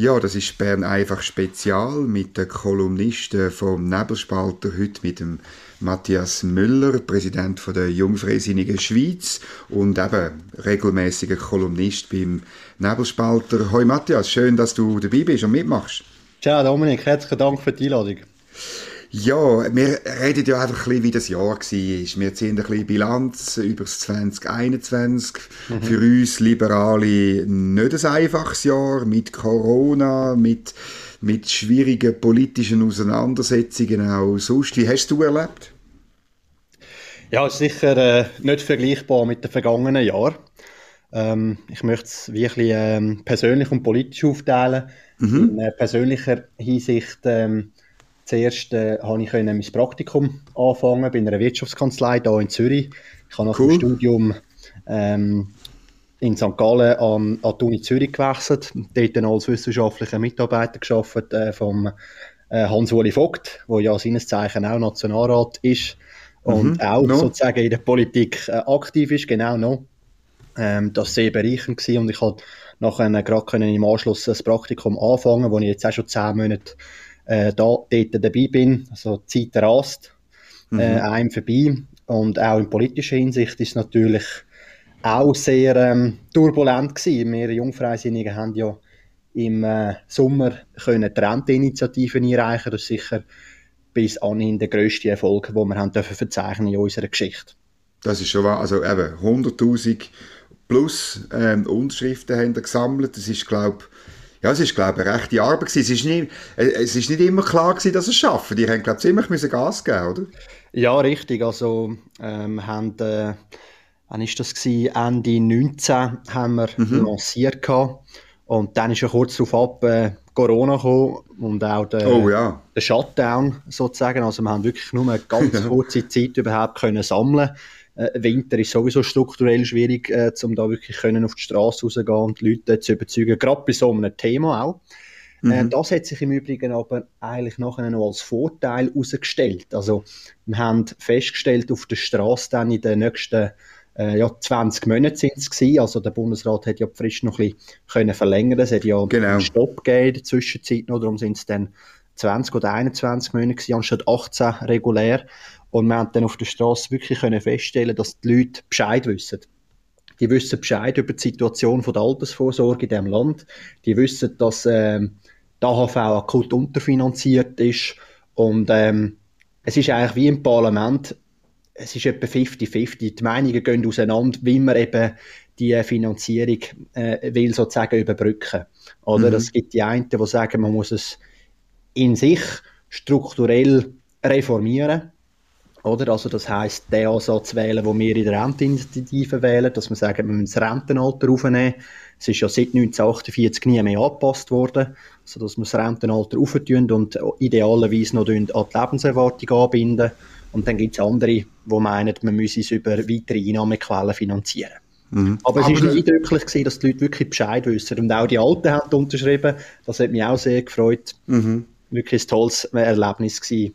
Ja, das ist Bern einfach Spezial mit den Kolumnisten vom Nebelspalter, heute mit dem Matthias Müller, Präsident von der Jungfreisinnigen Schweiz und eben regelmäßiger Kolumnist beim Nebelspalter. Hoi Matthias, schön, dass du dabei bist und mitmachst. Ciao Dominik, herzlichen Dank für die Einladung. Ja, wir reden ja einfach ein bisschen, wie das Jahr war. Wir ziehen ein bisschen Bilanz über das 2021. Mhm. Für uns Liberale nicht ein einfaches Jahr mit Corona, mit, mit schwierigen politischen Auseinandersetzungen auch sonst. Wie hast du erlebt? Ja, ist sicher äh, nicht vergleichbar mit den vergangenen Jahren. Ähm, ich möchte es wirklich ähm, persönlich und politisch aufteilen. Mhm. In äh, persönlicher Hinsicht ähm, Zuerst äh, habe ich mein Praktikum anfangen bei einer Wirtschaftskanzlei hier in Zürich. Ich habe nach cool. dem Studium ähm, in St. Gallen an, an die Uni Zürich gewechselt, dort dann als wissenschaftlicher Mitarbeiter geschafft äh, vom äh, Hans-Uli Vogt, der ja seines Zeichen auch Nationalrat ist und mhm, auch no. sozusagen in der Politik äh, aktiv ist, genau noch. Ähm, das war sehr bereichernd gewesen und ich konnte nachher gerade im Anschluss das Praktikum anfangen, wo ich jetzt auch schon zehn Monate äh, da, dort dabei bin. Also die Zeit rast äh, mhm. einem vorbei. Und auch in politischer Hinsicht ist es natürlich auch sehr ähm, turbulent gewesen. Wir Jungfreisinnigen haben ja im äh, Sommer können Renteninitiativen einreichen. Das ist sicher bis anhin der grösste Erfolg, den wir haben dürfen verzeichnen in unserer Geschichte. Das ist schon wahr. Also eben 100'000 plus ähm, Unterschriften haben wir gesammelt. Das ist, glaube ich, ja, es ist, glaube ich, eine rechte Arbeit gewesen. Es ist nicht, äh, es ist nicht immer klar gewesen, dass sie es schaffen. Die haben, glaube ich, ziemlich müssen Gas geben, oder? Ja, richtig. Also, ähm, haben, äh, wann ist das gewesen? Ende 19 haben wir mhm. lanciert gehabt. Und dann ist ja kurz darauf ab äh, Corona gekommen und auch der, oh, ja. der Shutdown sozusagen. Also wir haben wirklich nur eine ganz kurze Zeit überhaupt können sammeln Winter ist sowieso strukturell schwierig, äh, um da wirklich können auf die Straße rausgehen und die Leute zu überzeugen, gerade bei so einem Thema auch. Äh, mhm. Äh, das hat sich im Übrigen aber eigentlich nachher noch als Vorteil herausgestellt. Also, wir haben festgestellt, auf der Straße dann in den nächsten äh, ja, 20 Monate sind es gewesen. Also, der Bundesrat hat ja die Frist noch ein bisschen können verlängern Es hat ja genau. einen Stopp gegeben in der Zwischenzeit noch, darum sind es dann 20 oder 21 Monate gewesen, anstatt 18 regulär. Und wir haben dann auf der Straße wirklich können feststellen, dass die Leute Bescheid wissen. Die wissen Bescheid über die Situation von der Altersvorsorge in diesem Land. Die wissen, dass ähm, die AHV akut unterfinanziert ist. Und ähm, es ist eigentlich wie im Parlament, es ist etwa 50-50. Die Meinungen gehen auseinander, wie man eben die Finanzierung äh, will sozusagen überbrücken. Oder mhm. es gibt die einen, die sagen, man muss es in sich strukturell reformieren oder? Also das heisst, den Ansatz wählen, den wir in der Renteninitiative wählen, dass wir sagen, wir müssen das Rentenalter aufnehmen. Es ist ja seit 1948 nie mehr angepasst worden, also dass wir das Rentenalter auftun und idealerweise noch an die Lebenserwartung anbinden. Und dann gibt es andere, die meinen, man müsse es über weitere Einnahmequellen finanzieren. Mhm. Aber es war eindrücklich, gewesen, dass die Leute wirklich Bescheid wissen. Und auch die Alten haben unterschrieben. Das hat mich auch sehr gefreut. Mhm. Wirklich ein tolles Erlebnis gewesen.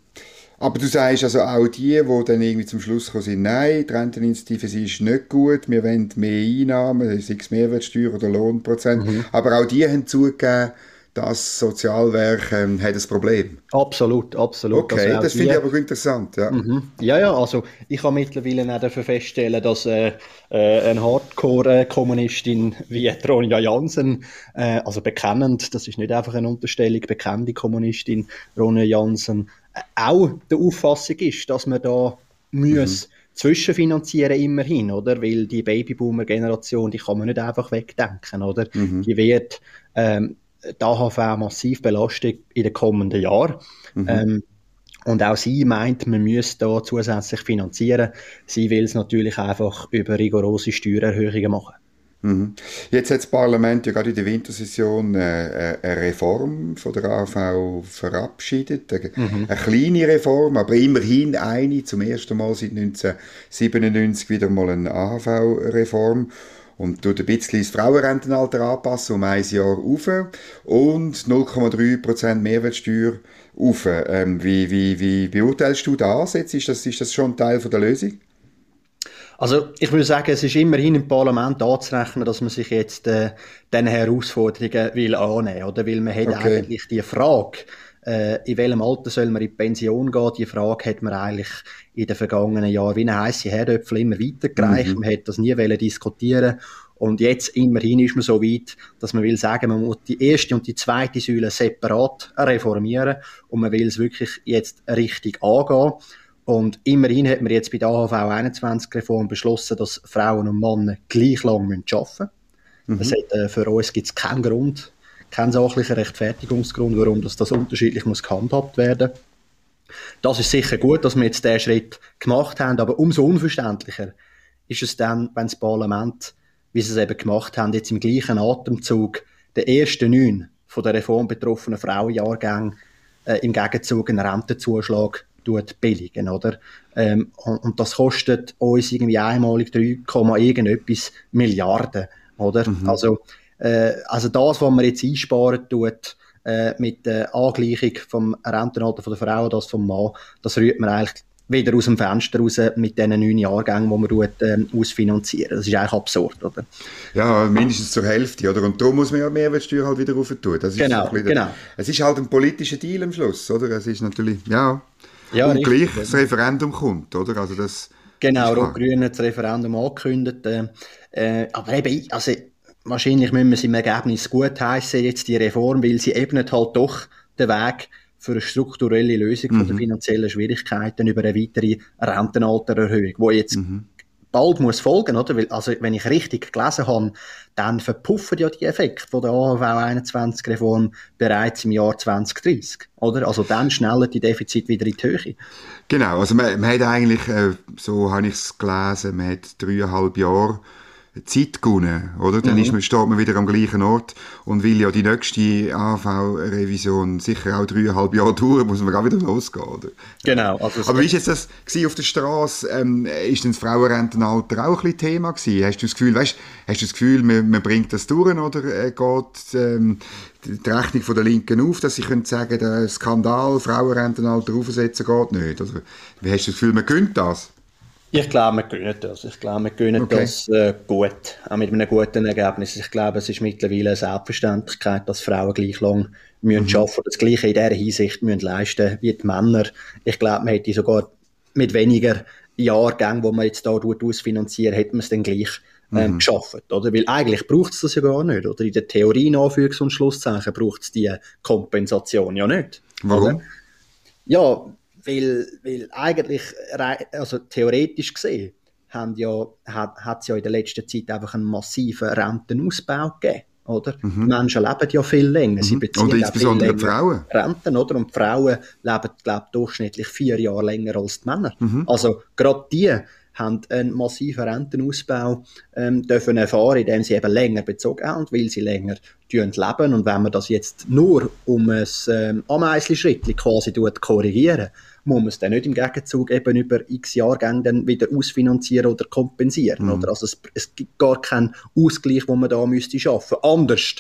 Aber du sagst also auch die, die dann irgendwie zum Schluss kommen sind, nein, die Renteninitiative sie ist nicht gut, wir wollen mehr Einnahmen, sei es Mehrwertsteuer oder Lohnprozent. Mhm. Aber auch die haben zugegeben, das Sozialwerk ähm, hat ein Problem. Absolut, absolut. Okay, also das finde ich aber interessant. Ja. Mhm. ja, ja, also ich habe mittlerweile auch feststellen, dass äh, äh, eine Hardcore-Kommunistin wie Ronja Jansen, äh, also bekennend, das ist nicht einfach eine Unterstellung, bekannte Kommunistin Ronja Jansen, auch der Auffassung ist, dass man da mhm. muss zwischenfinanzieren immerhin, oder? Weil die Babyboomer-Generation, die kann man nicht einfach wegdenken, oder? Mhm. Die wird ähm, die AHV massiv belastet in den kommenden Jahren. Mhm. Ähm, und auch sie meint, man müsse da zusätzlich finanzieren. Sie will es natürlich einfach über rigorose Steuererhöhungen machen. Mhm. Jetzt hat das Parlament ja gerade in der Wintersession äh, äh, eine Reform von der AV verabschiedet. Eine, mhm. eine, kleine Reform, aber immerhin eine, zum ersten Mal seit 1997 wieder mal eine AHV-Reform. Und tut ein bisschen das Frauenrentenalter anpassen um ein Jahr auf und 0,3% Mehrwertsteuer auf. Ähm, wie, wie, wie beurteilst du das jetzt? Ist das, ist das schon Teil von der Lösung? Also ich würde sagen, es ist immerhin im Parlament anzurechnen, dass man sich jetzt äh, diesen Herausforderungen will annehmen oder? Weil man hat okay. eigentlich die Frage, äh, in welchem Alter soll man in die Pension gehen, die Frage hat man eigentlich in den vergangenen Jahren wie eine heisse Herdöpfel immer weitergereicht. Mhm. Man hat das nie wollen diskutieren und jetzt immerhin ist man so weit, dass man will sagen, man muss die erste und die zweite Säule separat reformieren und man will es wirklich jetzt richtig angehen. Und immerhin hat man jetzt bei der AHV 21 Reform beschlossen, dass Frauen und Männer gleich lang arbeiten müssen. Mhm. Das hat, äh, für uns gibt es keinen Grund, keinen sachlichen Rechtfertigungsgrund, warum das, das unterschiedlich muss gehandhabt werden Das ist sicher gut, dass wir jetzt diesen Schritt gemacht haben, aber umso unverständlicher ist es dann, wenn das Parlament, wie sie es eben gemacht haben, jetzt im gleichen Atemzug den ersten neun von der Reform betroffenen Frauenjahrgängen äh, im Gegenzug einen Rentenzuschlag billigen, oder? Ähm, und, und, das kostet uns irgendwie einmalig 3, irgendetwas Milliarden, oder? Mhm. Also, äh, also das, was man jetzt einsparen tut, äh, mit der Angleichung vom Rentenalter von der Frau und das vom Mann, das rührt man eigentlich wieder aus dem Fenster raus mit diesen neun Jahrgängen, die man tut, ähm, ausfinanzieren. Das ist eigentlich absurd, oder? Ja, mindestens zur Hälfte, oder? Und darum muss man ja Mehrwertsteuer halt wieder rauf tun. Das ist genau, genau. Es ist halt ein politischer Deal am Schluss, oder? Es ist natürlich, ja ja, und richtig. gleich das Referendum kommt, oder? Also das genau, Rot-Grün hat das Referendum angekündigt. Äh, äh, aber eben, also wahrscheinlich müssen wir es im Ergebnis gut heißen jetzt die Reform, weil sie ebnet halt doch den Weg für eine strukturelle Lösung mhm. von der finanziellen Schwierigkeiten über eine weitere Rentenaltererhöhung, wo jetzt mhm bald muss folgen, oder? Weil, also, wenn ich richtig gelesen habe, dann verpuffen ja die Effekte von der AHV 21 Reform bereits im Jahr 2030, oder? Also dann schneller die Defizit wieder in die Höhe. Genau, also man, man hat eigentlich, äh, so habe ich es gelesen, man hat dreieinhalb Jahre Zeit gewonnen, oder? Dann mhm. ist man, steht man wieder am gleichen Ort und will ja die nächste AV-Revision sicher auch dreieinhalb Jahre dauern, muss man gar wieder losgehen, oder? Genau. Also Aber wie ist jetzt das auf der Straße? Ähm, ist denn das Frauenrentenalter auch ein bisschen Thema gewesen? Hast du das Gefühl, weißt, hast du das Gefühl, man, man bringt das durch oder äh, geht ähm, die Rechnung von der Linken auf, dass sie können sagen, der Skandal Frauenrentenalter aufsetzen geht nicht? Oder wie hast du das Gefühl, man könnte das? Ich glaube, wir können das. Ich glaube, wir können okay. das äh, gut, auch mit einem guten Ergebnis. Ich glaube, es ist mittlerweile eine Selbstverständlichkeit, dass Frauen gleich lang müssen mhm. arbeiten das Gleiche in dieser Hinsicht müssen leisten wie die Männer. Ich glaube, man hätte sogar mit weniger Jahrgängen, wo man jetzt da ausfinanzieren, hätte man es dann gleich ähm, mhm. geschafft, oder? Weil eigentlich braucht es das ja gar nicht, oder? In der Theorie, in Anführungs- und Schlusszeichen, braucht es die Kompensation ja nicht. Warum? Oder? Ja, weil, weil eigentlich, also theoretisch gesehen, haben ja, hat es ja in der letzten Zeit einfach einen massiven Rentenausbau gegeben. Oder? Mhm. Die Menschen leben ja viel länger. Sie mhm. beziehen Und insbesondere die Frauen. Renten, oder? Und die Frauen leben, glaube ich, durchschnittlich vier Jahre länger als die Männer. Mhm. Also, gerade die haben einen massiven Rentenausbau ähm, dürfen erfahren, indem sie eben länger bezogen haben, weil sie länger leben. Und wenn man das jetzt nur um ein ähm, Ameisenschritt quasi korrigieren muss man es dann nicht im Gegenzug eben über x Jahrgänge dann wieder ausfinanzieren oder kompensieren. Mhm. Oder? Also es, es, gibt gar keinen Ausgleich, den man da müsste schaffen. Anders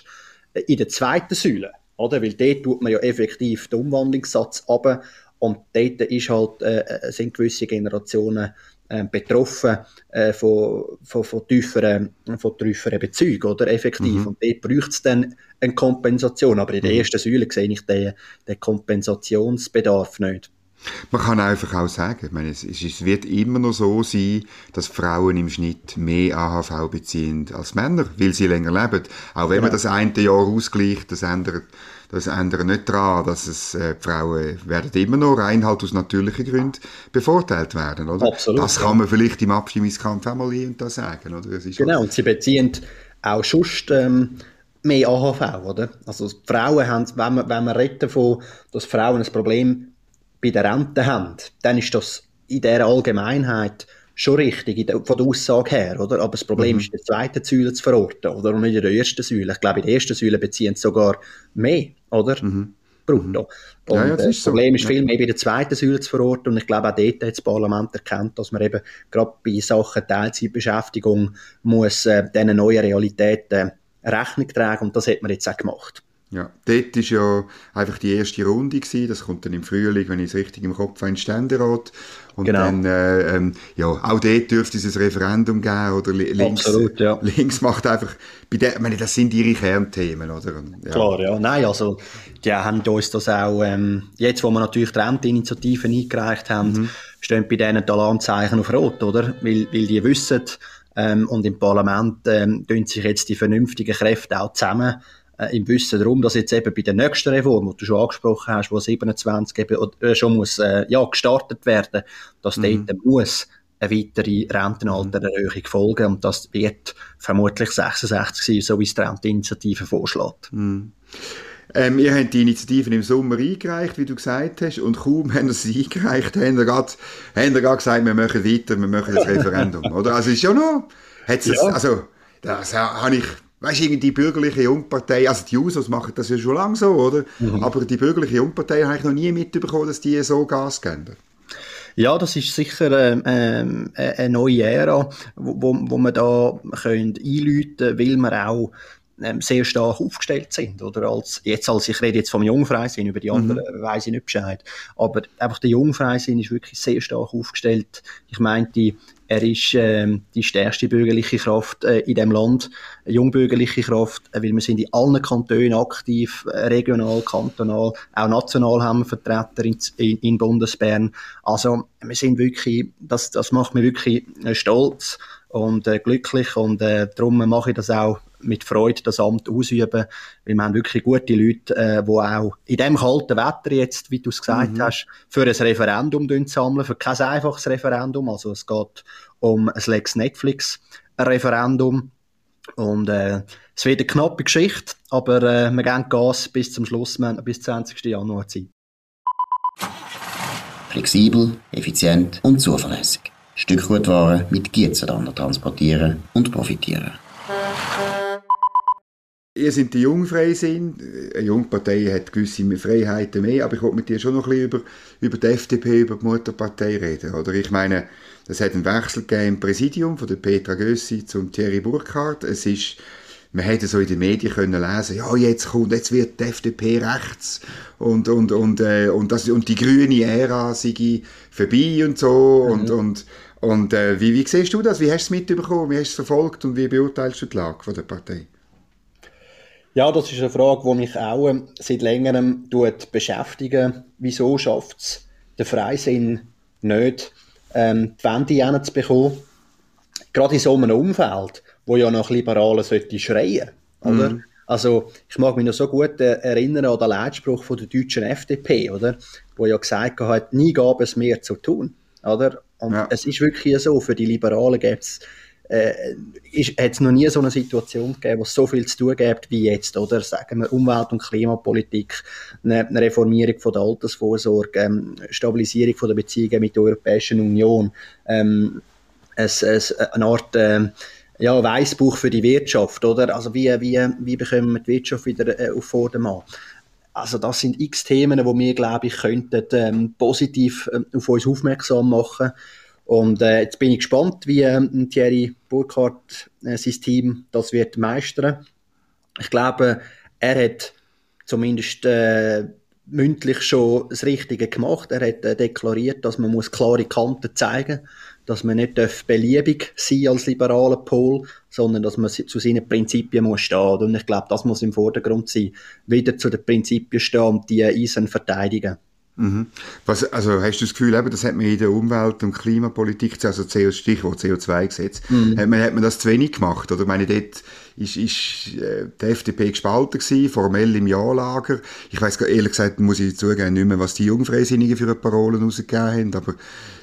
äh, in der zweiten Säule, oder? Weil dort tut man ja effektiv den Umwandlungssatz ab und dort ist halt, äh, äh, sind gewisse Generationen äh, betroffen äh, von, von, von, tieferen, von tieferen Bezügen, oder? Effektiv. Mhm. Und dort braucht es dann eine Kompensation. Aber in der mhm. ersten Säule sehe ich den, den Kompensationsbedarf nicht. Man kann einfach auch sagen, ich meine, es, es, wird immer noch so sein, dass Frauen im Schnitt mehr AHV beziehen als Männer, weil sie länger leben. Auch wenn genau. man das eine Jahr ausgleicht, das ändert, das ändert nicht daran, dass es, äh, Frauen werden immer noch rein halt aus natürlichen Gründen bevorteilt werden, oder? Absolut. Das kann man vielleicht im Abstimmungskampf auch mal hier und da sagen, oder? genau, und sie beziehen auch sonst, ähm, mehr AHV, oder? Also Frauen haben, wenn man, wenn man redet davon, dass Frauen ein Problem bei der Rente haben, dann ist das in der Allgemeinheit schon richtig, der, von der Aussage her, oder? Aber das Problem mhm. ist, in der zweiten Säule zu verorten, oder? Und nicht in der ersten Säule. Ich glaube, in der ersten Säule beziehen sie sogar mehr, oder? Mhm. brutto. Und ja, ja, das, das Problem ist so. viel mehr bei der zweiten Säule zu verorten und ich glaube auch dort hat das Parlament erkannt, dass man eben gerade bei Sachen Teilzeitbeschäftigung muss äh, diesen neuen Realitäten Rechnung tragen und das hat man jetzt auch gemacht. Ja, dort war ja einfach die erste Runde gewesen. Das kommt dann im Frühling, wenn ich es richtig im Kopf habe, in Ständerat. Und genau. dann, äh, ähm, ja, auch dort dürfte es ein Referendum geben, oder links, Absolut, ja. links macht einfach, bei der, ich meine, das sind ihre Kernthemen, oder? Ja. Klar, ja. Nein, also, die haben uns das auch, ähm, jetzt, wo wir natürlich die Renteninitiativen eingereicht haben, mhm. stehen bei denen die Alarmzeichen auf Rot, oder? Weil, weil die wissen, ähm, und im Parlament ähm, tun sich jetzt die vernünftigen Kräfte auch zusammen äh, im Wissen darum, dass jetzt eben bei der nächsten Reform, die du schon angesprochen hast, wo 27 eben, äh, schon muss, äh, ja, gestartet werden, dass mhm. dort muss eine weitere Rentenaltererhöhung folgen und das wird vermutlich 66 sein, so wie es die Renteninitiative vorschlägt. Mhm. Ähm, ihr habt die Initiativen im Sommer eingereicht, wie du gesagt hast, und kaum haben sie eingereicht, haben wir gerade, gesagt, wir machen weiter, wir machen das Referendum, oder? Also ist ja noch, hat's ja. das, also, das habe ich weißt du, die bürgerliche Jungpartei, also die Jusos machen das ja schon lange so, oder? Mhm. Aber die bürgerliche Jungpartei habe ich noch nie mitbekommen, dass die so Gas geben. Ja, das ist sicher ähm, ähm eine neue Ära, wo, wo man da einläuten können, weil man auch ähm, sehr stark aufgestellt sind. Oder als, jetzt als, ich rede jetzt vom Jungfreisinn, über die mhm. anderen mhm. weiß ich nicht Bescheid. Aber einfach der Jungfreisinn ist wirklich sehr stark aufgestellt. Ich meinte, er ist ähm, die stärkste bürgerliche Kraft äh, in dem Land, jungbürgerliche Kraft, äh, weil wir sind in allen Kantonen aktiv, äh, regional, kantonal, auch national haben wir Vertreter in, in, in Bundesbern. Also wir sind wirklich, das, das macht mich wirklich äh, stolz und äh, glücklich und äh, darum mache ich das auch mit Freude das Amt ausüben, weil wir haben wirklich gute Leute, äh, die auch in dem kalten Wetter jetzt, wie du es gesagt mhm. hast, für ein Referendum sammeln, für kein einfaches Referendum, also es geht um ein Lex Netflix Referendum und äh, es wird eine knappe Geschichte, aber äh, wir gehen Gas bis zum Schluss, wir haben bis 20. Januar Zeit. Flexibel, effizient und zuverlässig. Stückgutware mit Gietzenlander transportieren und profitieren. Ihr seid die Jungfreisinn. Eine Jungpartei hat gewisse Freiheiten mehr, aber ich wollte mit dir schon noch ein bisschen über, über die FDP, über die Mutterpartei reden. Oder ich meine, es hat einen Wechsel gegeben im Präsidium von der Petra Gössi zum Thierry Burkhardt. Es ist, man hätte so in den Medien können lesen, ja, jetzt kommt, jetzt wird die FDP rechts und, und, und, äh, und, das, und die grüne Ära sei vorbei und so. Mhm. Und, und, und äh, wie, wie siehst du das? Wie hast du es mitbekommen? Wie hast du es verfolgt und wie beurteilst du die Lage von der Partei? Ja, das ist eine Frage, die mich auch ähm, seit längerem tut beschäftigen. Wieso schafft es der Freisinn nicht, ähm, die Wende hinzubekommen? Gerade in so einem Umfeld, wo ja nach Liberalen sollte schreien, oder? Mhm. Also, ich mag mich noch so gut äh, erinnern an den Leitspruch von der deutschen FDP, oder? Wo ja gesagt hat, nie gab es mehr zu tun, oder? Und ja. es ist wirklich so, für die Liberalen gibt es äh, hat es noch nie so eine Situation gegeben, wo es so viel zu tun gibt wie jetzt, oder? Sagen wir Umwelt- und Klimapolitik, eine, eine Reformierung von der Altersvorsorge, ähm, Stabilisierung von der Beziehungen mit der Europäischen Union, ähm, es, es, eine Art äh, ja, Weißbuch für die Wirtschaft, oder? Also wie, wie, wie bekommen wir die Wirtschaft wieder äh, auf Vordermann? Also das sind x Themen, die wir, glaube ich, könnten ähm, positiv ähm, auf uns aufmerksam machen könnten und äh, jetzt bin ich gespannt, wie äh, Thierry Burkhardt äh, sein Team das wird meistern. Ich glaube, er hat zumindest äh, mündlich schon das Richtige gemacht. Er hat äh, deklariert, dass man muss klare Kanten zeigen dass man nicht beliebig sein als liberaler Pol, sondern dass man zu seinen Prinzipien muss stehen. Und ich glaube, das muss im Vordergrund sein. Wieder zu den Prinzipien stehen und die Eisen verteidigen. Mhm. Was, also hast du das Gefühl, eben, das hat man in der Umwelt- und Klimapolitik, also CO, Stichwort CO2-Gesetz, mhm. hat, man, hat man das zu wenig gemacht? Oder ich meine, dort ist, ist äh, die FDP gespalten gewesen, formell im Ja-Lager. Ich weiß ehrlich gesagt, muss ich zugeben, nicht mehr, was die Jungfreisinnigen für Parolen rausgegeben haben, aber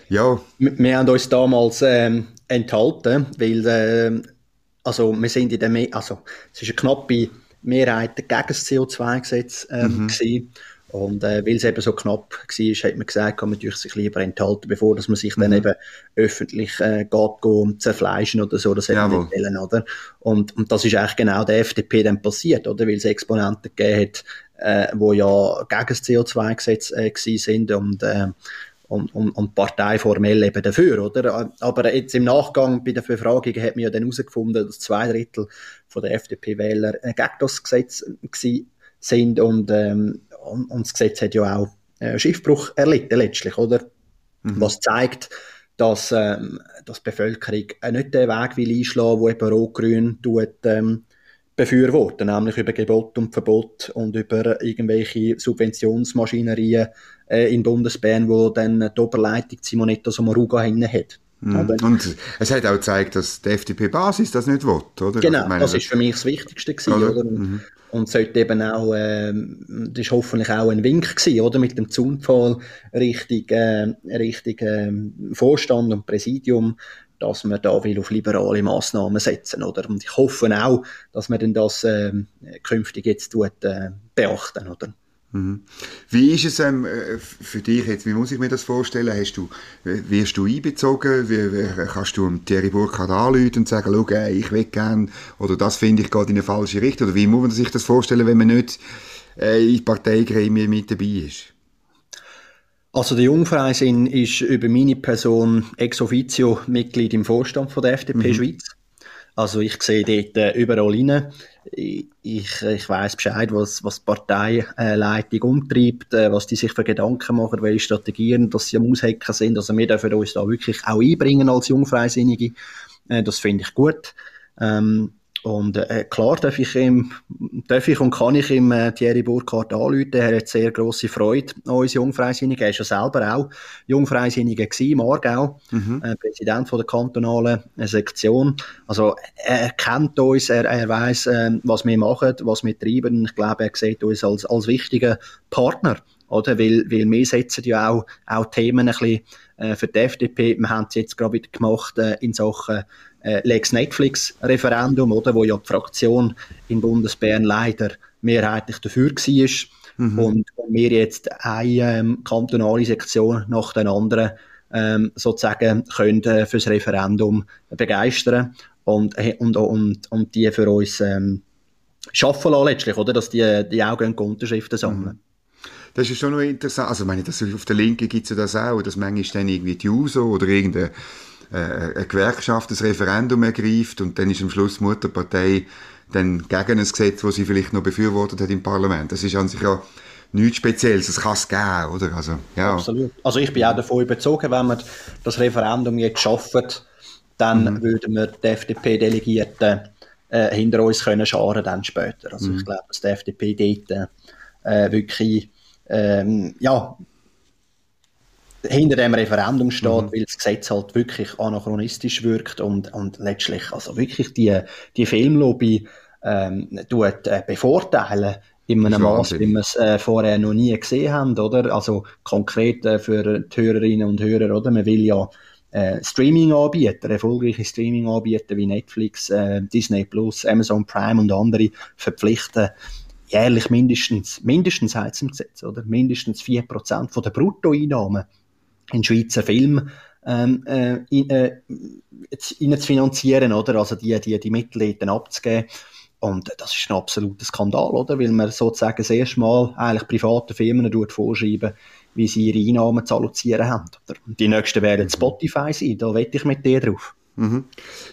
ja. Wir, wir haben uns damals ähm, enthalten, weil äh, also wir sind in der, also es ist eine knappe Mehrheit gegen das CO2-Gesetz ähm, mhm. gewesen. Und äh, weil es eben so knapp war, hat man gesagt, kann man sich lieber enthalten, bevor dass man sich mhm. dann eben öffentlich äh, geht, geht zerfleischen oder so. Das hätte man nicht wollen, oder? Und, und das ist eigentlich genau der FDP dann passiert, oder? Weil es Exponenten gegeben hat, äh, wo ja gegen das CO2-Gesetz äh, sind und äh, und, und, und Partei formell eben dafür, oder? Aber jetzt im Nachgang bei den Befragungen hat man ja dann herausgefunden, dass zwei Drittel von der FDP-Wähler äh, gegen das Gesetz sind und, ähm, und, und, das Gesetz hat ja auch äh, Schiffbruch erlitten letztlich, oder? Mhm. Was zeigt, dass, ähm, dass die Bevölkerung nicht den Weg will einschlagen will, wo eben Rot-Grün ähm, befürworten, nämlich über Gebot und Verbot und über irgendwelche Subventionsmaschinerien äh, in Bundesbern, wo dann die Oberleitung Simonetta Sommaruga hinten hat. Mhm. Und es hat auch gezeigt, dass die FDP-Basis das nicht will, oder? Genau, meine, das ist für mich das Wichtigste gewesen, oder? oder? Mhm. Und sollte eben auch, äh, das ist hoffentlich auch ein Wink gewesen, oder? Mit dem Zaunpfahl Richtung, äh, Richtung äh, Vorstand und Präsidium, dass man da will auf liberale Massnahmen setzen, oder? Und ich hoffe auch, dass man denn das äh, künftig jetzt tut, äh, beachten, oder? Mhm. Wie ist es ähm, äh, für dich jetzt? Wie muss ich mir das vorstellen? Hast du, wirst du einbezogen? Wie, wie, kannst du Thierry Burkhardt anrufen und sagen, schau, ey, ich will gerne, oder das finde ich gerade in eine falsche Richtung? Oder wie muss man sich das vorstellen, wenn man nicht äh, in Parteigremien mit dabei ist? Also der Jungfreisinn ist über meine Person ex officio Mitglied im Vorstand von der FDP mhm. Schweiz. Also ich sehe dort äh, überall rein. Ich, ich weiß Bescheid, was, was die Parteileitung umtreibt, äh, was die sich für Gedanken machen, welche Strategien, dass sie am Aushecken sind. Also wir dürfen uns da wirklich auch einbringen als Jungfreisinnige. Äh, das finde ich gut. Ähm, und äh, klar darf ich, ihm, darf ich und kann ich ihm äh, Thierry Burkhardt anrufen. Er hat sehr grosse Freude an uns Jungfreisinnigen. Er ist ja selber auch Jungfreisinniger gewesen, im Aargau, mhm. äh, Präsident von der kantonalen äh, Sektion. Also er kennt uns, er, er weiß, äh, was wir machen, was wir treiben. Ich glaube, er sieht uns als, als wichtigen Partner. Oder? Weil, weil wir setzen ja auch, auch Themen ein bisschen äh, für die FDP. Wir haben es jetzt gerade wieder gemacht äh, in Sachen äh, Lex Netflix Referendum, oder, wo ja die Fraktion in Bundesbern leider mehrheitlich dafür war. Mhm. Und, und wir jetzt eine ähm, kantonale Sektion nach der anderen ähm, sozusagen können äh, fürs Referendum begeistern und, äh, und, und, und die für uns ähm, schaffen lassen letztlich, oder? Dass die, die auch Unterschriften sammeln. Mhm. Das ist schon noch interessant. Also, meine, das, auf der Linken gibt es ja das auch, dass manchmal dann irgendwie die USO oder irgendeine äh, eine Gewerkschaft das Referendum ergreift und dann ist am Schluss die Mutterpartei dann gegen ein Gesetz, das sie vielleicht noch befürwortet hat im Parlament. Das ist an sich ja nichts Spezielles, das kann es geben, oder? Also, ja. Absolut. Also ich bin auch davon überzeugt, wenn wir das Referendum jetzt schaffen, dann mhm. würden wir die FDP-Delegierten äh, hinter uns können scharen dann später. Also mhm. ich glaube, dass die FDP dort äh, wirklich ähm, ja, hinter dem Referendum steht, mhm. weil das Gesetz halt wirklich anachronistisch wirkt und, und letztlich also wirklich die, die Filmlobby ähm, tut, äh, bevorteilen in einem Maß, wie wir es äh, vorher noch nie gesehen haben, oder? Also konkret äh, für die Hörerinnen und Hörer, oder? Man will ja äh, Streaming-Anbieter, erfolgreiche Streaming-Anbieter wie Netflix, äh, Disney Plus, Amazon Prime und andere verpflichten, jährlich mindestens, mindestens heißt im Gesetz, oder? Mindestens 4% von der Bruttoeinnahmen in Schweizer Film ähm, äh, in, äh, in zu finanzieren, oder? Also die, die, die Mittel dann abzugeben. Und das ist ein absoluter Skandal, oder? Weil man sozusagen das erste Mal eigentlich privaten Firmen vorschreiben, wie sie ihre Einnahmen zu allozieren haben. Oder? Die nächsten werden Spotify sein, da wette ich mit dir drauf. Mhm.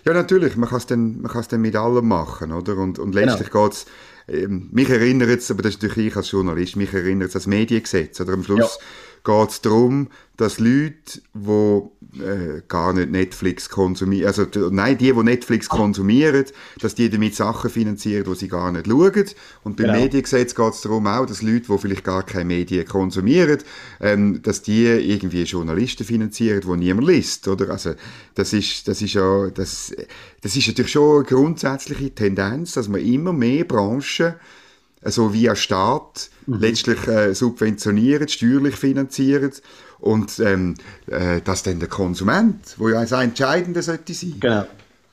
Ja, natürlich, man kann es dann, dann mit allem machen, oder? Und, und letztlich genau. geht es, ähm, mich erinnert es, aber das ist natürlich ich als Journalist, mich erinnert es an das Mediengesetz, oder? Am Schluss ja geht es darum, dass Leute, die äh, gar nicht Netflix konsumieren, also nein, die, die Netflix konsumieren, dass die damit Sachen finanzieren, die sie gar nicht schauen. Und beim genau. Mediengesetz geht es darum auch, dass Leute, die vielleicht gar keine Medien konsumieren, ähm, dass die irgendwie Journalisten finanzieren, die niemand liest, oder? Also das ist, das ist ja, das, das ist natürlich schon eine grundsätzliche Tendenz, dass man immer mehr Branchen also via Staat mhm. letztlich äh, subventioniert, steuerlich finanziert und ähm, äh, dass dann der Konsument, wo ja das Entscheidende sollte sein, genau.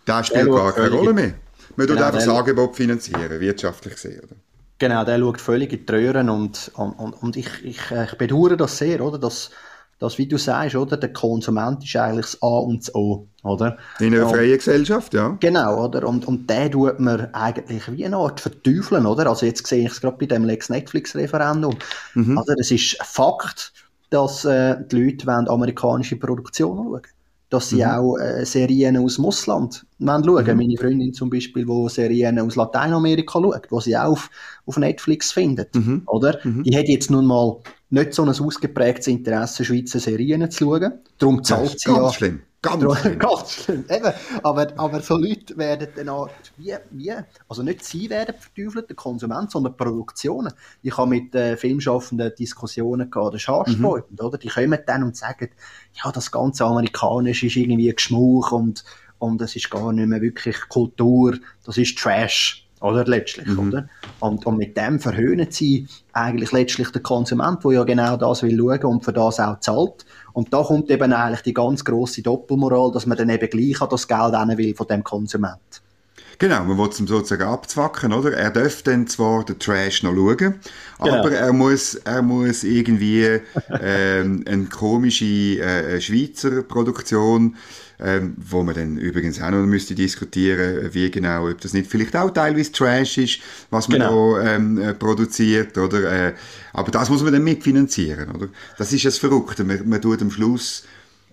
der spielt der gar keine Rolle mehr. Man genau, tut einfach das Angebot finanzieren, wirtschaftlich gesehen. Oder? Genau, der schaut völlig in die Röhren und, und, und, und ich, ich, äh, ich bedauere das sehr, oder? Dass, dass, wie du sagst, oder, der Konsument ist eigentlich das A und das O, oder? In einer freien Gesellschaft, ja. Genau, oder? Und, und den tut man eigentlich wie eine Art verteufeln, oder? Also jetzt sehe ich es gerade bei dem Lex-Netflix-Referendum. Mhm. Also es ist ein Fakt, dass äh, die Leute wollen amerikanische Produktionen schauen dass sie mhm. auch äh, Serien aus dem Ausland schauen. Mhm. Meine Freundin zum Beispiel, die Serien aus Lateinamerika schaut, die sie auch auf, auf Netflix findet, mhm. oder? Mhm. Die hat jetzt nun mal nicht so ein ausgeprägtes Interesse, Schweizer Serien zu schauen. Darum zahlt sie ganz ja... Schlimm. Ganz darum, schlimm. Ganz schlimm. Eben, aber, aber so Leute werden dann auch, wie, wie, also nicht sie werden verteufelt, der Konsument, sondern Produktionen. Ich habe mit äh, Filmschaffenden Diskussionen gehabt, das ist mhm. oder? Die kommen dann und sagen, ja, das ganze Amerikanische ist irgendwie Geschmuch und, und es ist gar nicht mehr wirklich Kultur, das ist Trash oder letztlich, mhm. oder? Und, und mit dem verhöhnen sie eigentlich letztlich den Konsument, der ja genau das will schauen und für das auch zahlt. Und da kommt eben eigentlich die ganz große Doppelmoral, dass man dann eben gleich an das Geld will von dem Konsument. Genau, man will es ihm sozusagen abzwacken, oder? Er darf dann zwar den Trash noch schauen, genau. aber er muss, er muss irgendwie ähm, eine komische äh, Schweizer Produktion ähm, wo man dann übrigens auch noch müsste diskutieren, wie genau, ob das nicht vielleicht auch teilweise Trash ist, was man genau. da ähm, äh, produziert, oder? Äh, aber das muss man dann mitfinanzieren, oder? Das ist das Verrückte. Man, man tut am Schluss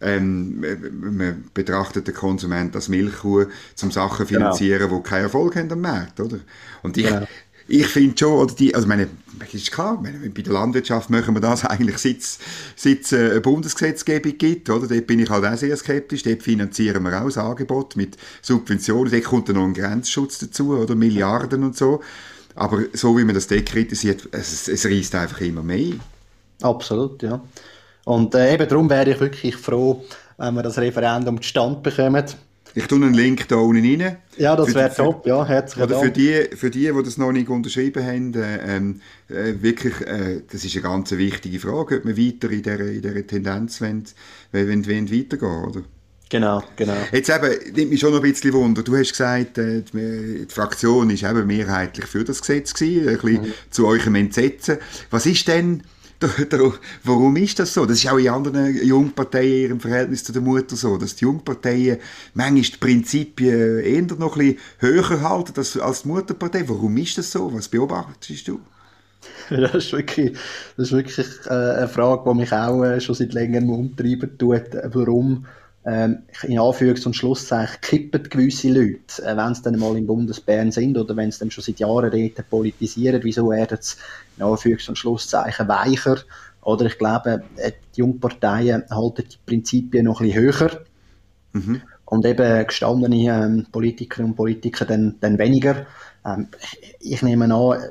ähm, man betrachtet den Konsument als Milchkuh, zum Sachen genau. finanzieren, genau. die keinen Erfolg haben am Markt, oder? Und ich, genau ich finde schon, oder die, also meine, ist klar, meine, bei der Landwirtschaft machen wir das eigentlich, seit es eine Bundesgesetzgebung gibt, oder? Dort bin ich halt auch sehr skeptisch, dort finanzieren wir auch das Angebot mit Subventionen, dort kommt dann noch ein Grenzschutz dazu, oder Milliarden und so. Aber so wie man das dort kritisiert, es, es reißt einfach immer mehr. Absolut, ja. Und äh, eben darum wäre ich wirklich froh, wenn wir das Referendum zustande bekommen ich tue einen Link da unten rein. Ja, das wäre top, ja, herzlichen Dank. Für die, für die, die das noch nicht unterschrieben haben, äh, ähm, äh, wirklich, äh, das ist eine ganz wichtige Frage, ob wir weiter in dieser, in dieser Tendenz wollen, wollen, wollen weitergehen, oder? Genau, genau. Jetzt eben, nimmt mich schon noch ein bisschen Wunder. Du hast gesagt, äh, die, die Fraktion ist eben mehrheitlich für das Gesetz gewesen, ein bisschen mhm. zu eurem Entsetzen. Was ist denn Warum ist das so? Das ist auch in anderen Jungparteien im Verhältnis zu der Mutter so, dass die Jungparteien manchmal die Prinzipien eher noch ein höher halten als die Mutterpartei. Warum ist das so? Was beobachtest du? Das ist wirklich, das ist wirklich äh, eine Frage, die mich auch äh, schon seit längerem umtreiben tut. Warum ähm, in Anführungs- und Schlusszeichen kippen gewisse Leute, äh, wenn sie dann mal im Bundesbären sind oder wenn sie dann schon seit Jahren reden, politisieren, wieso werden sie in Anführungs- und Schlusszeichen weicher? Oder ich glaube, äh, die Jungparteien halten die Prinzipien noch ein bisschen höher. Mhm. Und eben gestandene ähm, Politiker und Politiker dann, dann weniger. Ähm, ich, nehme an,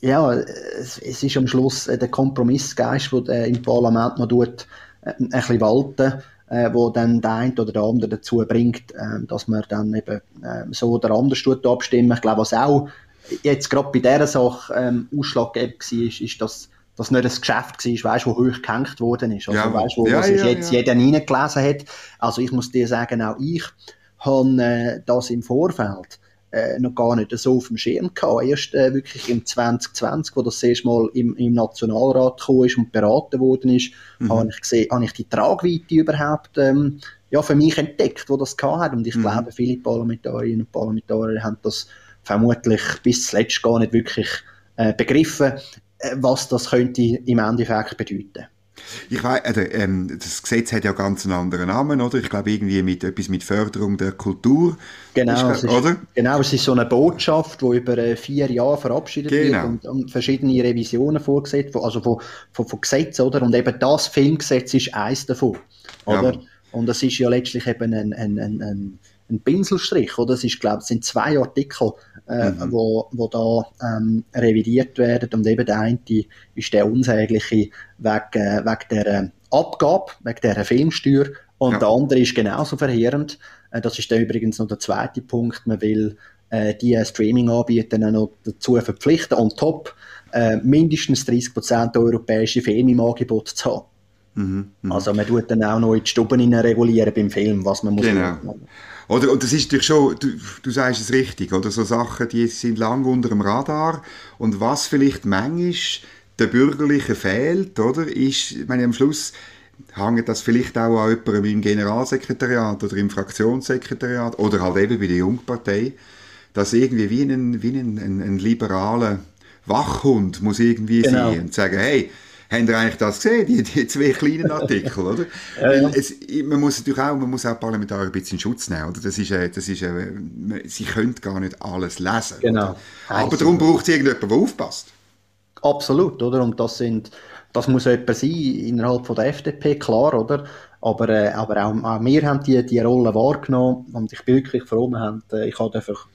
ja, es, es, ist am Schluss äh, der Kompromissgeist, der äh, im Parlament noch tut, äh, ein bisschen walten äh, wo dann der eine oder der andere dazu bringt, äh, dass man dann eben äh, so oder anders abstimmen. Ich glaube, was auch jetzt gerade bei dieser Sache ähm, ausschlaggebend war, ist, ist, dass das nicht ein Geschäft war, weißt, wo hoch gehängt worden ist. Also, ja. weißt, wo, ja, sich ja, jetzt ja. jeder reingelesen hat. Also ich muss dir sagen, auch ich habe äh, das im Vorfeld äh, noch gar nicht so auf dem Schirm gehabt. Erst äh, wirklich im 2020, wo das erste Mal im, im Nationalrat gekommen ist und beraten worden ist, mhm. habe ich gesehen, habe ich die Tragweite überhaupt ähm, ja, für mich entdeckt, wo das gehabt hat. Und ich mhm. glaube, viele Parlamentarierinnen und Parlamentarier haben das vermutlich bis zuletzt gar nicht wirklich äh, begriffen, äh, was das könnte im Endeffekt bedeuten. Ich weiß, also, ähm, das Gesetz hat ja ganz einen anderen Namen, oder? Ich glaube irgendwie mit etwas mit Förderung der Kultur. Genau, ist, es ist, oder? Genau, es ist so eine Botschaft, die über äh, vier Jahre verabschiedet genau. wird und, und, verschiedene Revisionen vorgesehen, also von, von, von Gesetzen, oder? Und eben das Filmgesetz ist eins davon, oder? Ja. Und das ist ja letztlich eben ein, ein, ein, ein ein Pinselstrich, oder? Es ist, glaube sind zwei Artikel, äh, mhm. wo, wo da ähm, revidiert werden und eben der eine ist der unsägliche wegen, äh, wegen der äh, Abgabe, wegen der Filmsteuer und ja. der andere ist genauso verheerend. Äh, das ist dann übrigens noch der zweite Punkt. Man will äh, die Streaming-Anbieter noch dazu verpflichten, on top äh, mindestens 30% europäische Filme im Angebot zu haben. Mhm, mh. Also man tut dann auch noch in die Stuben regulieren beim Film, was man muss genau. machen. Oder, und das ist natürlich schon, du, du sagst es richtig, oder so Sachen, die sind lang unter dem Radar und was vielleicht manchmal der Bürgerliche fehlt, oder, ist, ich meine, am Schluss hängt das vielleicht auch an jemandem im Generalsekretariat oder im Fraktionssekretariat oder halt eben bei der Jungpartei, dass irgendwie wie ein, wie ein, ein, ein liberaler Wachhund muss irgendwie genau. sein und sagen, hey, Habt ihr eigentlich das gesehen, die, die zwei kleinen Artikel, oder? ja. Es, man muss natürlich auch, man muss auch Parlamentarier ein bisschen in Schutz nehmen, oder? Das ist, äh, das ist, äh, sie können gar nicht alles lesen. Genau. Aber darum braucht es irgendjemanden, der aufpasst. Absolut, oder? Und das sind, das muss jemand sein innerhalb von der FDP, klar, oder? Aber, äh, aber auch, auch, wir haben die, die Rolle wahrgenommen und ich bin wirklich froh, wir haben, äh, ich habe einfach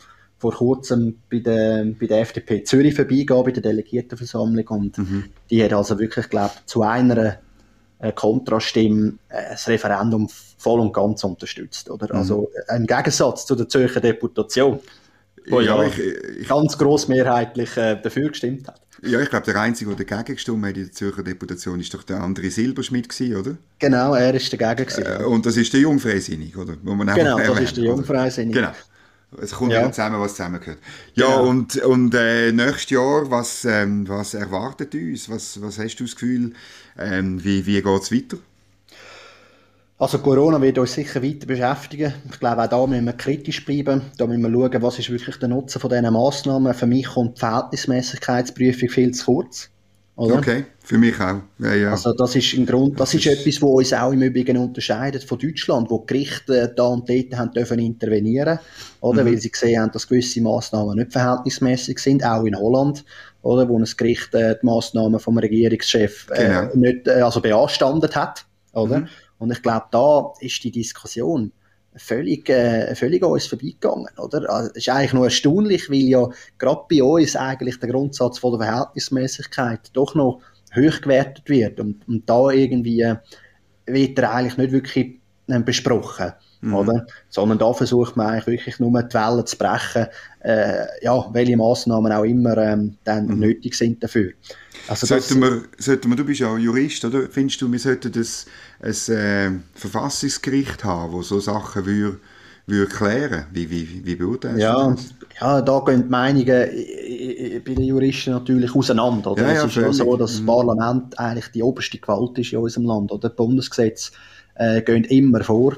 vor kurzem bei der, bei der FDP Zürich vorbeigehen, bei der Delegiertenversammlung und mhm. die hat also wirklich, glaube zu einer äh, Kontrastimme äh, das Referendum voll und ganz unterstützt. Oder? Mhm. Also äh, im Gegensatz zu der Zürcher Deputation, wo ja, ja ich, ich, ganz grossmehrheitlich äh, dafür gestimmt hat. Ja, ich glaube, der Einzige, der dagegen gestimmt hat in der Zürcher Deputation, ist doch der andere Silberschmidt gewesen, oder? Genau, er ist dagegen gewesen. Äh, und das ist der Jungfreisinnig, oder? genau, das ist der Jungfreisinnig. Genau. Es kommt ja. zusammen, was zusammengehört. Ja, genau. und, und äh, nächstes Jahr, was, ähm, was erwartet uns? Was, was hast du das Gefühl, ähm, wie, wie geht es weiter? Also Corona wird uns sicher weiter beschäftigen. Ich glaube, auch da müssen wir kritisch bleiben. Da müssen wir schauen, was ist wirklich der Nutzen von diesen Massnahmen. Für mich kommt die Verhältnismäßigkeitsprüfung viel zu kurz. Oder? Okay, für mich auch. Ja, ja. Also das ist ein Grund, das, das ist, ist etwas, was uns auch im Übrigen unterscheidet von Deutschland, wo die Gerichte da und dort haben dürfen intervenieren, oder, mhm. weil sie gesehen haben, dass gewisse Maßnahmen nicht verhältnismäßig sind, auch in Holland, oder, wo ein Gericht äh, die Maßnahmen vom Regierungschef äh, genau. nicht, äh, also beanstandet hat, oder. Mhm. Und ich glaube, da ist die Diskussion völlig, äh, völlig an uns vorbeigegangen, oder? Also, es ist eigentlich nur erstaunlich, weil ja gerade bei uns eigentlich der Grundsatz von der Verhältnismäßigkeit doch noch hoch gewertet wird und, und da irgendwie äh, wird er eigentlich nicht wirklich äh, besprochen, mhm. oder? Sondern da versucht man eigentlich wirklich nur die Wellen zu brechen, äh, ja, welche Maßnahmen auch immer ähm, dann mhm. nötig sind dafür. Also sollten, wir, sollten wir, du bist ja Jurist, oder? Findest du, wir sollten das, ein äh, Verfassungsgericht haben, das so Sachen würde, würde klären? Wie, wie, wie beurteilst ja, du das? Ja, da gehen die Meinungen bei den Juristen natürlich auseinander. Oder? Ja, ja, es ist ja so, dass das mhm. Parlament eigentlich die oberste Gewalt ist in unserem Land. Oder? Die Bundesgesetze äh, gehen immer vor.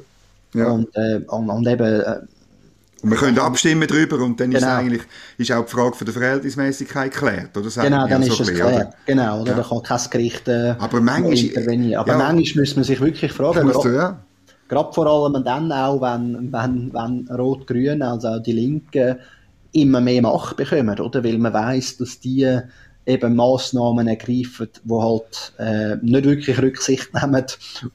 Ja. Und, äh, und, und eben, äh, und wir können abstimmen darüber und dann genau. ist eigentlich ist auch die Frage von der Verhältnismäßigkeit geklärt, oder? genau, dann ist es geklärt. Genau, oder? Ja. Da kann kein Gericht äh, Aber manchmal, intervenieren. Aber ja. manchmal muss man sich wirklich fragen, ja. gerade vor allem dann auch, wenn, wenn, wenn Rot-Grün, also auch die Linken, immer mehr Macht bekommen, oder? Weil man weiß, dass die eben Massnahmen ergreifen, die halt äh, nicht wirklich Rücksicht nehmen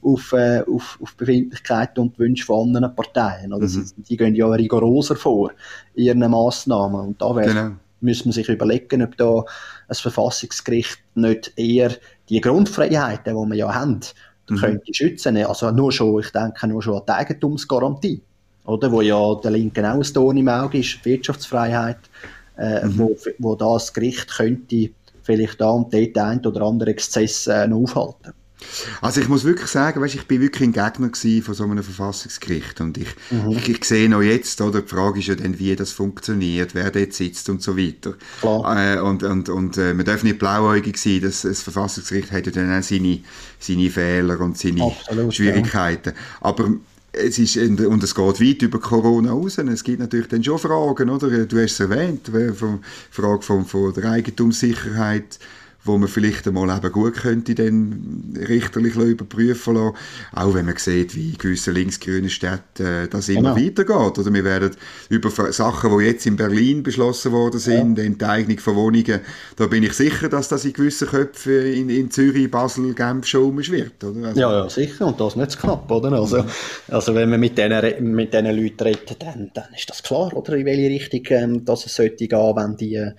auf, äh, auf, auf Befindlichkeiten und Wünsche von anderen Parteien. Oder? Mhm. Die gehen ja rigoroser vor in ihren Massnahmen. Und da wäre, genau. muss man sich überlegen, ob da ein Verfassungsgericht nicht eher die Grundfreiheiten, die wir ja haben, mhm. könnte schützen. Also nur schon, ich denke nur schon an die Eigentumsgarantie, oder? Wo ja der Linken auch ein Ton im Auge ist, Wirtschaftsfreiheit, äh, mhm. wo, wo das Gericht könnte vielleicht da und dort ein oder andere Exzess äh, noch aufhalten. Also ich muss wirklich sagen, weißt, ich bin wirklich ein Gegner von so einem Verfassungsgericht und ich, mhm. ich, ich, sehe noch jetzt, oder, die Frage ist ja dann, wie das funktioniert, wer dort sitzt und so weiter. Klar. Äh, und und, und äh, man darf nicht blauäugig sein, das, das Verfassungsgericht hat ja dann auch seine, seine Fehler und seine Absolut, Schwierigkeiten. Ja. Aber es ist, und es geht weit über Corona raus. Es gibt natürlich dann schon Fragen, oder? Du hast es erwähnt, die Frage von, von der Eigentumssicherheit, wo man vielleicht einmal eben gut könnte dann richterlich überprüfen lassen. Auch wenn man sieht, wie in gewissen linksgrünen Städten äh, das immer genau. weitergeht. Oder wir werden über Sachen, die jetzt in Berlin beschlossen worden sind, ja. Enteignung von Wohnungen, da bin ich sicher, dass das in gewissen Köpfen in, in Zürich, Basel, Genf schon wird. Oder? Also, ja, ja, sicher. Und das nicht zu knapp. Oder? Also, also wenn man mit diesen mit Leuten redet, dann, dann ist das klar, oder? in welche Richtung ähm, dass es sollte gehen, wenn die,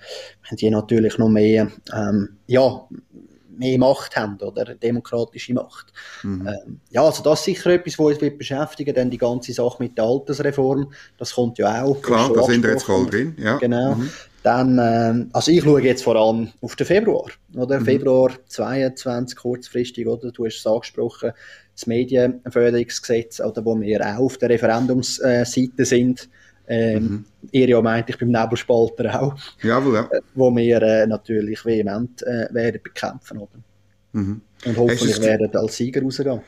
wenn die natürlich noch mehr ähm, ja, mehr Macht haben oder demokratische Macht. Mhm. Ähm, ja, also das ist sicher etwas, was uns wird beschäftigen, denn die ganze Sache mit der Altersreform, das kommt ja auch. Klar, da sind wir jetzt voll drin, ja. Genau. Mhm. Dann, ähm, also ich schaue jetzt vor allem auf den Februar, oder? Mhm. Februar 22, kurzfristig, oder? Du hast es angesprochen, das Medienförderungsgesetz, oder wo wir auch auf der Referendumsseite sind. Ähm, mhm. Ihr ja meint, ich beim Nebelspalter auch. Jawohl, ja. Wo wir äh, natürlich vehement äh, werden bekämpfen, oder? Mhm. Und hoffentlich werden als Sieger rausgehen.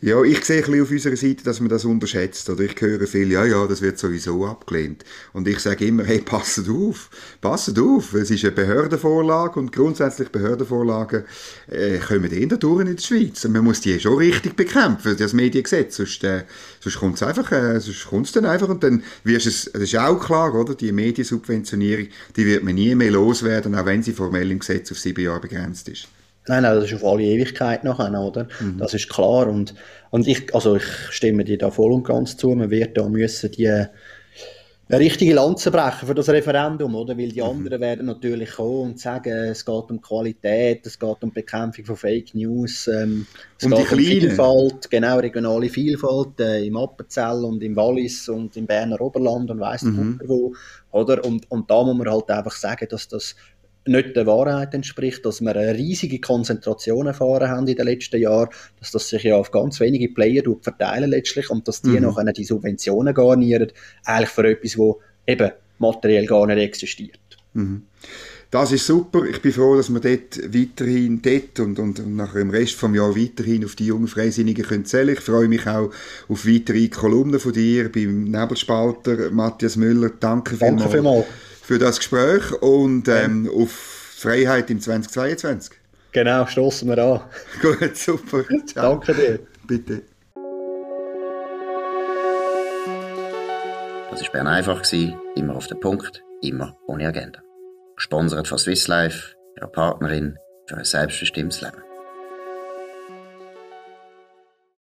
Ja, ich sehe ein bisschen auf unserer Seite, dass man das unterschätzt. Oder ich höre viel, ja, ja, das wird sowieso abgelehnt. Und ich sage immer, hey, passet auf, passet auf. Es ist eine Behördenvorlage und grundsätzlich Behördenvorlagen äh, kommen eh durch in der Schweiz. Und man muss die schon richtig bekämpfen, das Mediengesetz. Sonst, äh, sonst kommt es einfach, äh, sonst kommt's dann einfach und dann wirst es, das ist auch klar, oder? Die Mediensubventionierung, die wird man nie mehr loswerden, auch wenn sie formell im Gesetz auf sieben Jahre begrenzt ist. Nein, nein, das ist auf alle Ewigkeit nachher, oder? Mhm. Das ist klar. Und, und ich, also ich stimme dir da voll und ganz zu. Man wird da müssen die eine richtige Lanze brechen für das Referendum, oder? Weil die mhm. anderen werden natürlich kommen und sagen, es geht um Qualität, es geht um Bekämpfung von Fake News, ähm, es um geht um Vielfalt, genau, regionale Vielfalt äh, im Appenzell und im Wallis und im Berner Oberland und weiss mhm. nicht wo, oder? Und, und da muss man halt einfach sagen, dass das nicht der Wahrheit entspricht, dass wir eine riesige Konzentration erfahren haben in den letzten Jahren, dass das sich ja auf ganz wenige Player verteilen letztlich und dass die mhm. nachher die Subventionen garnieren, eigentlich für etwas, wo eben materiell gar nicht existiert. Mhm. Das ist super. Ich bin froh, dass wir dort weiterhin dort und, und, und nachher im Rest des Jahres weiterhin auf die jungen Freisinnigen können zählen. Ich freue mich auch auf weitere Kolumnen von dir beim Nebelspalter Matthias Müller. Danke, Danke vielmals für das Gespräch und ähm, auf Freiheit im 2022. Genau, stoßen wir an. Gut, super. Ciao. Danke dir. Bitte. Das war Bern einfach, immer auf den Punkt, immer ohne Agenda. Gesponsert von Swiss Life, ihrer Partnerin für ein selbstbestimmtes Leben.